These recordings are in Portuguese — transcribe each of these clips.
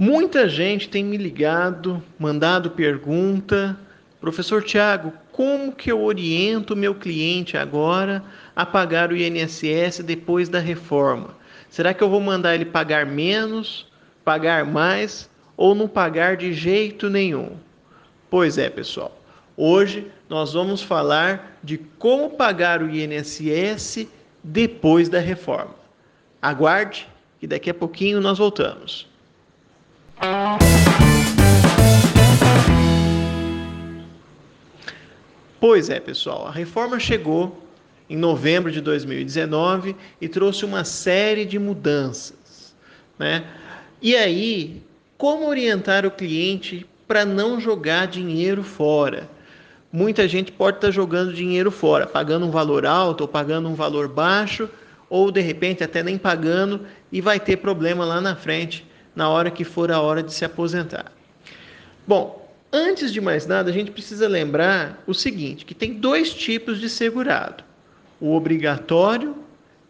Muita gente tem me ligado, mandado pergunta, professor Tiago, como que eu oriento meu cliente agora a pagar o INSS depois da reforma? Será que eu vou mandar ele pagar menos, pagar mais ou não pagar de jeito nenhum? Pois é, pessoal. Hoje nós vamos falar de como pagar o INSS depois da reforma. Aguarde e daqui a pouquinho nós voltamos. Pois é, pessoal, a reforma chegou em novembro de 2019 e trouxe uma série de mudanças, né? E aí, como orientar o cliente para não jogar dinheiro fora? Muita gente pode estar tá jogando dinheiro fora, pagando um valor alto ou pagando um valor baixo, ou de repente até nem pagando e vai ter problema lá na frente na hora que for a hora de se aposentar. Bom, antes de mais nada, a gente precisa lembrar o seguinte, que tem dois tipos de segurado: o obrigatório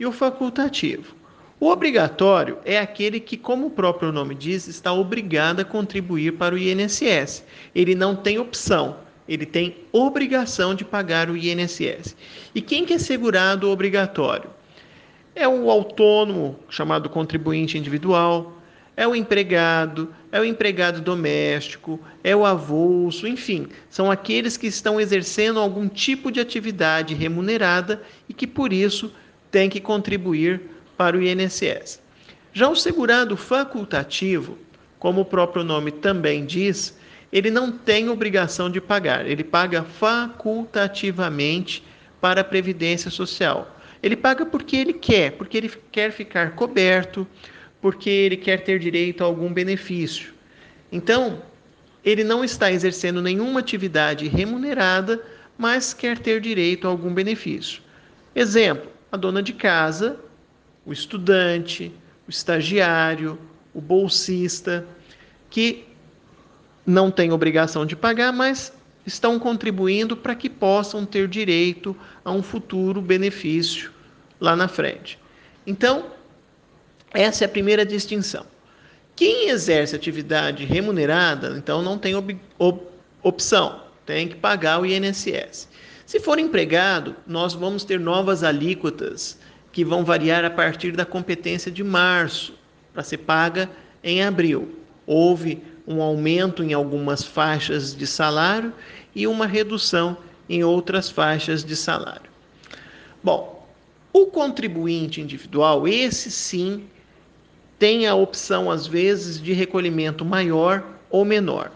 e o facultativo. O obrigatório é aquele que, como o próprio nome diz, está obrigado a contribuir para o INSS. Ele não tem opção, ele tem obrigação de pagar o INSS. E quem que é segurado obrigatório? É o autônomo, chamado contribuinte individual, é o empregado, é o empregado doméstico, é o avulso, enfim, são aqueles que estão exercendo algum tipo de atividade remunerada e que por isso têm que contribuir para o INSS. Já o segurado facultativo, como o próprio nome também diz, ele não tem obrigação de pagar, ele paga facultativamente para a Previdência Social. Ele paga porque ele quer, porque ele quer ficar coberto, porque ele quer ter direito a algum benefício. Então, ele não está exercendo nenhuma atividade remunerada, mas quer ter direito a algum benefício. Exemplo: a dona de casa, o estudante, o estagiário, o bolsista, que não têm obrigação de pagar, mas estão contribuindo para que possam ter direito a um futuro benefício lá na frente. Então, essa é a primeira distinção. Quem exerce atividade remunerada, então não tem op op opção, tem que pagar o INSS. Se for empregado, nós vamos ter novas alíquotas que vão variar a partir da competência de março, para ser paga em abril. Houve um aumento em algumas faixas de salário e uma redução em outras faixas de salário. Bom, o contribuinte individual, esse sim, tem a opção, às vezes, de recolhimento maior ou menor.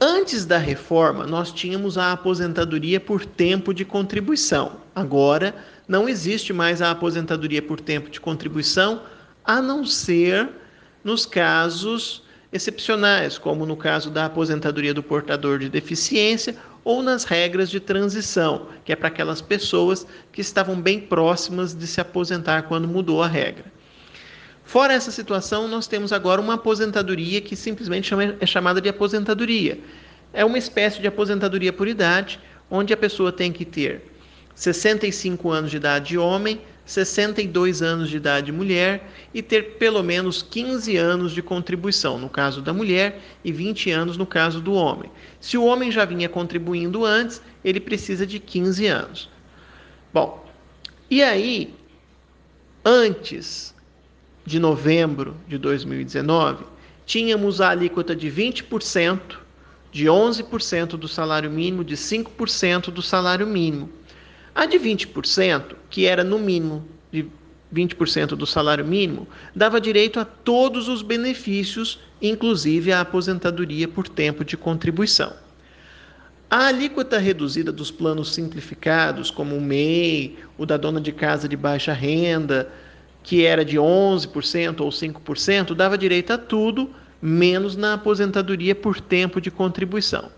Antes da reforma, nós tínhamos a aposentadoria por tempo de contribuição. Agora, não existe mais a aposentadoria por tempo de contribuição, a não ser nos casos excepcionais, como no caso da aposentadoria do portador de deficiência ou nas regras de transição, que é para aquelas pessoas que estavam bem próximas de se aposentar quando mudou a regra. Fora essa situação, nós temos agora uma aposentadoria que simplesmente é chamada de aposentadoria. É uma espécie de aposentadoria por idade, onde a pessoa tem que ter 65 anos de idade homem, 62 anos de idade mulher e ter pelo menos 15 anos de contribuição, no caso da mulher, e 20 anos no caso do homem. Se o homem já vinha contribuindo antes, ele precisa de 15 anos. Bom, e aí, antes de novembro de 2019, tínhamos a alíquota de 20%, de 11% do salário mínimo, de 5% do salário mínimo. A de 20%, que era no mínimo de 20% do salário mínimo, dava direito a todos os benefícios, inclusive a aposentadoria por tempo de contribuição. A alíquota reduzida dos planos simplificados, como o MEI, o da dona de casa de baixa renda, que era de 11% ou 5%, dava direito a tudo, menos na aposentadoria por tempo de contribuição.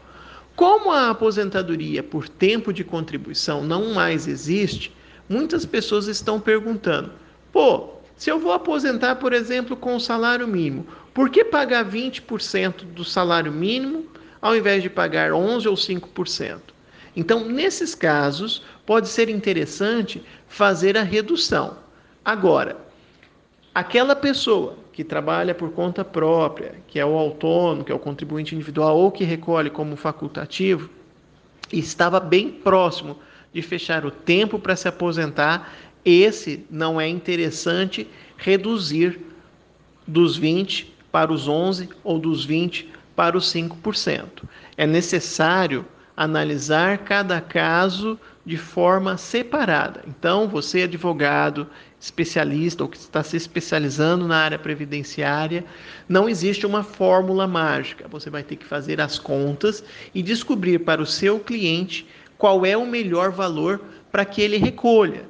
Como a aposentadoria por tempo de contribuição não mais existe, muitas pessoas estão perguntando: pô, se eu vou aposentar, por exemplo, com o salário mínimo, por que pagar 20% do salário mínimo ao invés de pagar 11% ou 5%? Então, nesses casos, pode ser interessante fazer a redução. Agora, aquela pessoa que trabalha por conta própria, que é o autônomo, que é o contribuinte individual ou que recolhe como facultativo, estava bem próximo de fechar o tempo para se aposentar, esse não é interessante reduzir dos 20 para os 11 ou dos 20 para os 5%. É necessário analisar cada caso de forma separada. Então, você, advogado, especialista ou que está se especializando na área previdenciária, não existe uma fórmula mágica. Você vai ter que fazer as contas e descobrir para o seu cliente qual é o melhor valor para que ele recolha.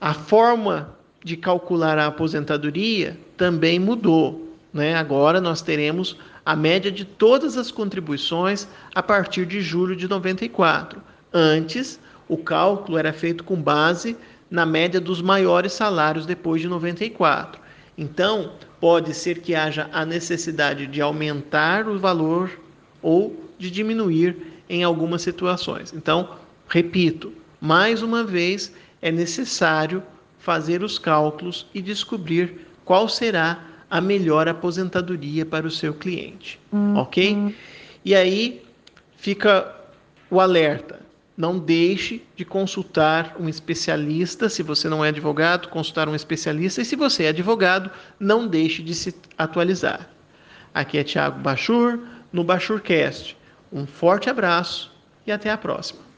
A forma de calcular a aposentadoria também mudou. Né? Agora nós teremos a média de todas as contribuições a partir de julho de 94. Antes, o cálculo era feito com base na média dos maiores salários depois de 94. Então, pode ser que haja a necessidade de aumentar o valor ou de diminuir em algumas situações. Então, repito, mais uma vez, é necessário fazer os cálculos e descobrir qual será a melhor aposentadoria para o seu cliente, uhum. ok? E aí fica o alerta. Não deixe de consultar um especialista. Se você não é advogado, consultar um especialista. E se você é advogado, não deixe de se atualizar. Aqui é Tiago Bachur, no Bachurcast. Um forte abraço e até a próxima.